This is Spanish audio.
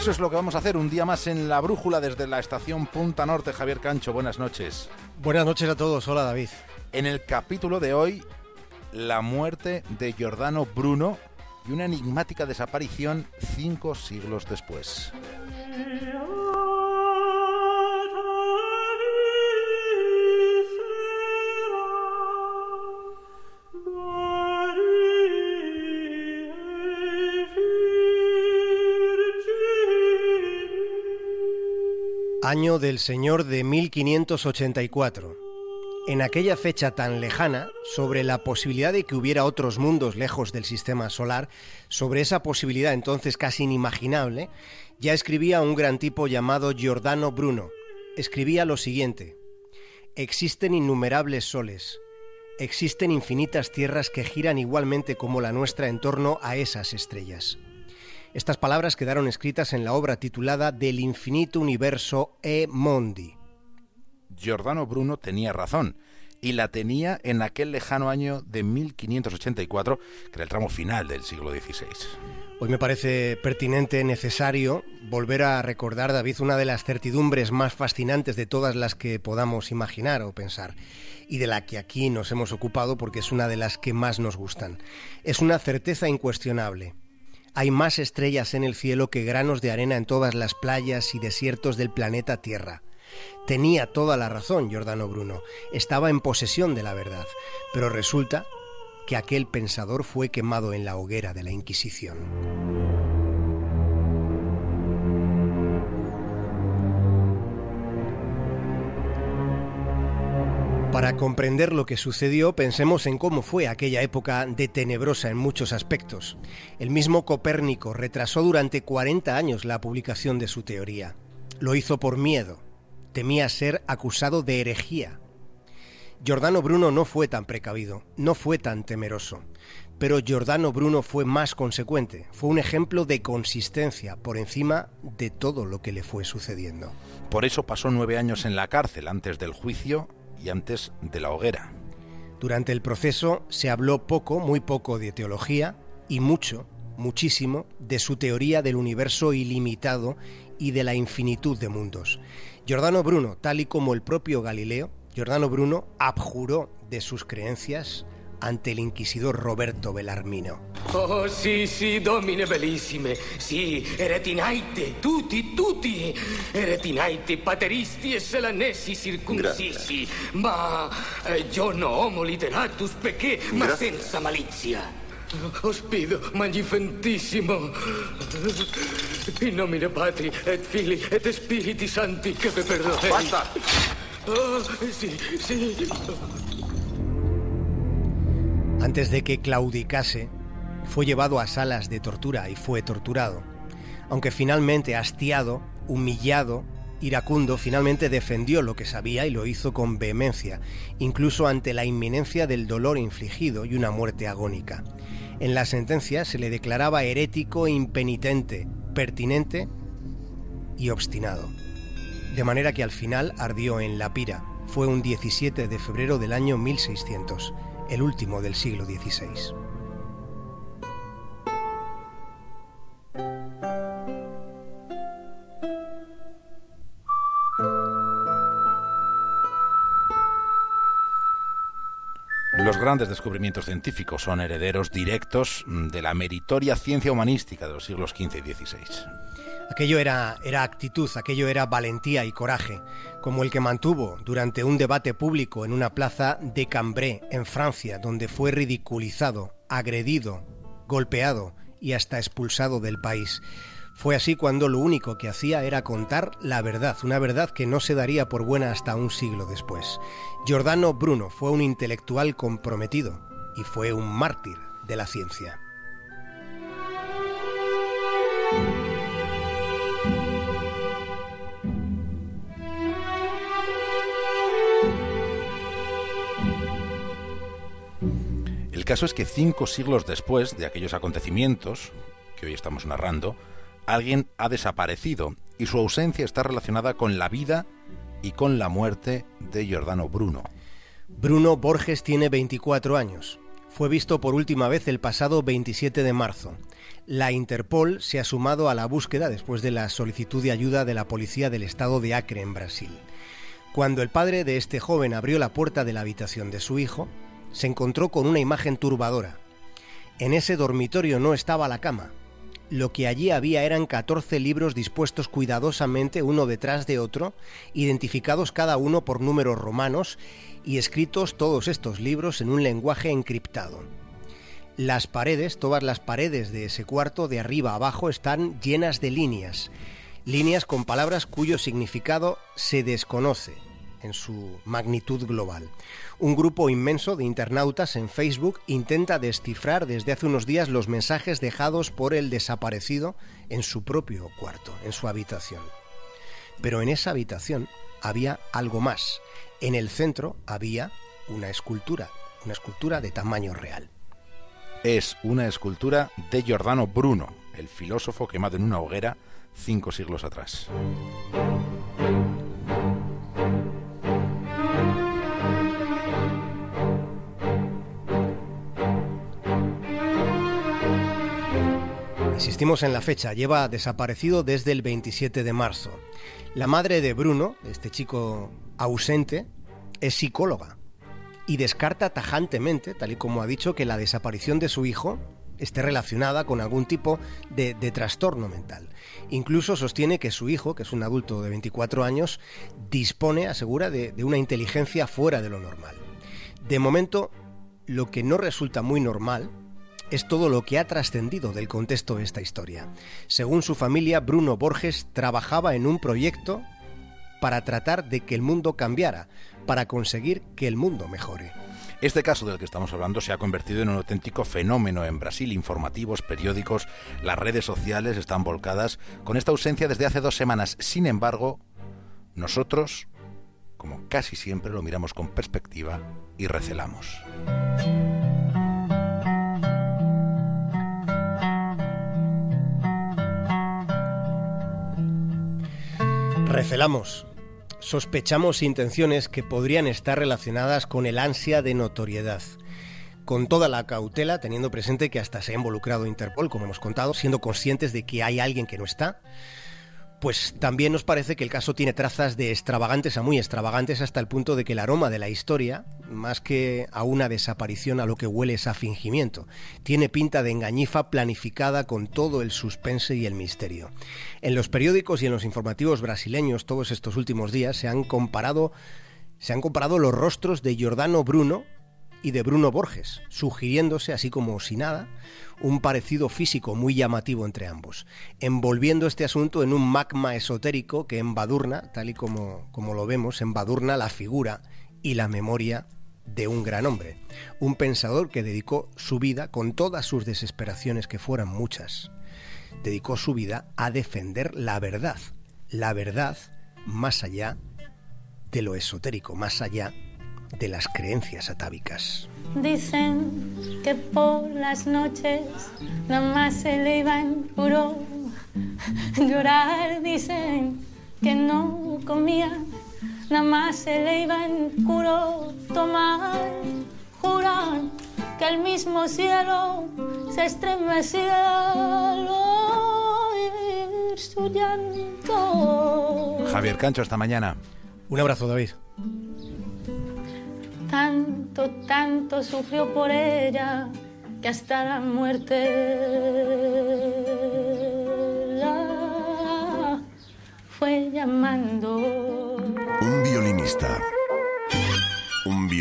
Eso es lo que vamos a hacer un día más en la brújula desde la estación Punta Norte. Javier Cancho, buenas noches. Buenas noches a todos. Hola, David. En el capítulo de hoy, la muerte de Giordano Bruno y una enigmática desaparición cinco siglos después. Año del Señor de 1584. En aquella fecha tan lejana, sobre la posibilidad de que hubiera otros mundos lejos del sistema solar, sobre esa posibilidad entonces casi inimaginable, ya escribía un gran tipo llamado Giordano Bruno. Escribía lo siguiente: Existen innumerables soles, existen infinitas tierras que giran igualmente como la nuestra en torno a esas estrellas. Estas palabras quedaron escritas en la obra titulada Del infinito universo e mondi. Giordano Bruno tenía razón, y la tenía en aquel lejano año de 1584, que era el tramo final del siglo XVI. Hoy me parece pertinente, necesario, volver a recordar, David, una de las certidumbres más fascinantes de todas las que podamos imaginar o pensar, y de la que aquí nos hemos ocupado porque es una de las que más nos gustan. Es una certeza incuestionable hay más estrellas en el cielo que granos de arena en todas las playas y desiertos del planeta Tierra. Tenía toda la razón Giordano Bruno, estaba en posesión de la verdad, pero resulta que aquel pensador fue quemado en la hoguera de la Inquisición. Para comprender lo que sucedió, pensemos en cómo fue aquella época de tenebrosa en muchos aspectos. El mismo Copérnico retrasó durante 40 años la publicación de su teoría. Lo hizo por miedo. Temía ser acusado de herejía. Giordano Bruno no fue tan precavido, no fue tan temeroso, pero Giordano Bruno fue más consecuente, fue un ejemplo de consistencia por encima de todo lo que le fue sucediendo. Por eso pasó nueve años en la cárcel antes del juicio y antes de la hoguera. Durante el proceso se habló poco, muy poco de teología y mucho, muchísimo, de su teoría del universo ilimitado y de la infinitud de mundos. Giordano Bruno, tal y como el propio Galileo, Giordano Bruno abjuró de sus creencias ante el inquisidor Roberto Bellarmino. Oh, sì, sì, domine bellissime. Sì, eretinaite, tutti, tutti. Eretinaite, pateristi e selanessi circuncisi. Ma eh, io no homo literatus perché, ma Grazie. senza malizia. Ospido magnifentissimo. In nomine Patri et Fili et Spiriti Santi che me perdonei. ¡Basta! Oh, sì, sì. Antes de que claudicase, fue llevado a salas de tortura y fue torturado. Aunque finalmente hastiado, humillado, iracundo, finalmente defendió lo que sabía y lo hizo con vehemencia, incluso ante la inminencia del dolor infligido y una muerte agónica. En la sentencia se le declaraba herético impenitente, pertinente y obstinado. De manera que al final ardió en la pira. Fue un 17 de febrero del año 1600 el último del siglo XVI. Los grandes descubrimientos científicos son herederos directos de la meritoria ciencia humanística de los siglos XV y XVI. Aquello era, actitud, aquello era valentía y coraje, como el que mantuvo durante un debate público en una plaza de Cambrai, en Francia, donde fue ridiculizado, agredido, golpeado y hasta expulsado del país. Fue así cuando lo único que hacía era contar la verdad, una verdad que no se daría por buena hasta un siglo después. Giordano Bruno fue un intelectual comprometido y fue un mártir de la ciencia. Caso es que cinco siglos después de aquellos acontecimientos que hoy estamos narrando, alguien ha desaparecido y su ausencia está relacionada con la vida y con la muerte de Giordano Bruno. Bruno Borges tiene 24 años. fue visto por última vez el pasado 27 de marzo. La Interpol se ha sumado a la búsqueda después de la solicitud de ayuda de la policía del estado de Acre, en Brasil. Cuando el padre de este joven abrió la puerta de la habitación de su hijo, se encontró con una imagen turbadora. En ese dormitorio no estaba la cama. Lo que allí había eran 14 libros dispuestos cuidadosamente uno detrás de otro, identificados cada uno por números romanos y escritos todos estos libros en un lenguaje encriptado. Las paredes, todas las paredes de ese cuarto, de arriba abajo, están llenas de líneas, líneas con palabras cuyo significado se desconoce en su magnitud global. Un grupo inmenso de internautas en Facebook intenta descifrar desde hace unos días los mensajes dejados por el desaparecido en su propio cuarto, en su habitación. Pero en esa habitación había algo más. En el centro había una escultura, una escultura de tamaño real. Es una escultura de Giordano Bruno, el filósofo quemado en una hoguera cinco siglos atrás. Insistimos en la fecha, lleva desaparecido desde el 27 de marzo. La madre de Bruno, este chico ausente, es psicóloga y descarta tajantemente, tal y como ha dicho, que la desaparición de su hijo esté relacionada con algún tipo de, trastorno mental. Incluso sostiene que su hijo, que es un adulto de 24 años, dispone, asegura, de, de una inteligencia fuera de lo normal. De momento, lo que no resulta muy normal es todo lo que ha trascendido del contexto de esta historia. Según su familia, Bruno Borges trabajaba en un proyecto para tratar de que el mundo cambiara, para conseguir que el mundo mejore. Este caso del que estamos hablando se ha convertido en un auténtico fenómeno en Brasil. Informativos, periódicos, las redes sociales están volcadas con esta ausencia desde hace dos semanas. Sin embargo, nosotros, como casi siempre, lo miramos con perspectiva y recelamos. Recelamos. Sospechamos intenciones que podrían estar relacionadas con el ansia de notoriedad. Con toda la cautela, teniendo presente que hasta se ha involucrado Interpol, como hemos contado, siendo conscientes de que hay alguien que no está, pues también nos parece que el caso tiene trazas de extravagantes a muy extravagantes hasta el punto de que el aroma de la historia, más que a una desaparición a lo que huele es a fingimiento, tiene pinta de engañifa planificada con todo el suspense y el misterio. En los periódicos y en los informativos brasileños todos estos últimos días se han comparado se han comparado los rostros de Giordano Bruno y de Bruno Borges, sugiriéndose, así como si nada, un parecido físico muy llamativo entre ambos, envolviendo este asunto en un magma esotérico que embadurna, tal y como, como lo vemos, embadurna la figura y la memoria de un gran hombre, un pensador que dedicó su vida, con todas sus desesperaciones que fueran muchas, dedicó su vida a defender la verdad, la verdad más allá de lo esotérico, más allá de las creencias atávicas. Dicen que por las noches nada más se le iba en puro llorar. Dicen que no comía, nada más se le iba en puro tomar. Juran que el mismo cielo se estremecía al oír su llanto. Javier Cancho, hasta mañana. Un abrazo, David tanto, tanto sufrió por ella que hasta la muerte la fue llamando. Un violinista. Un violinista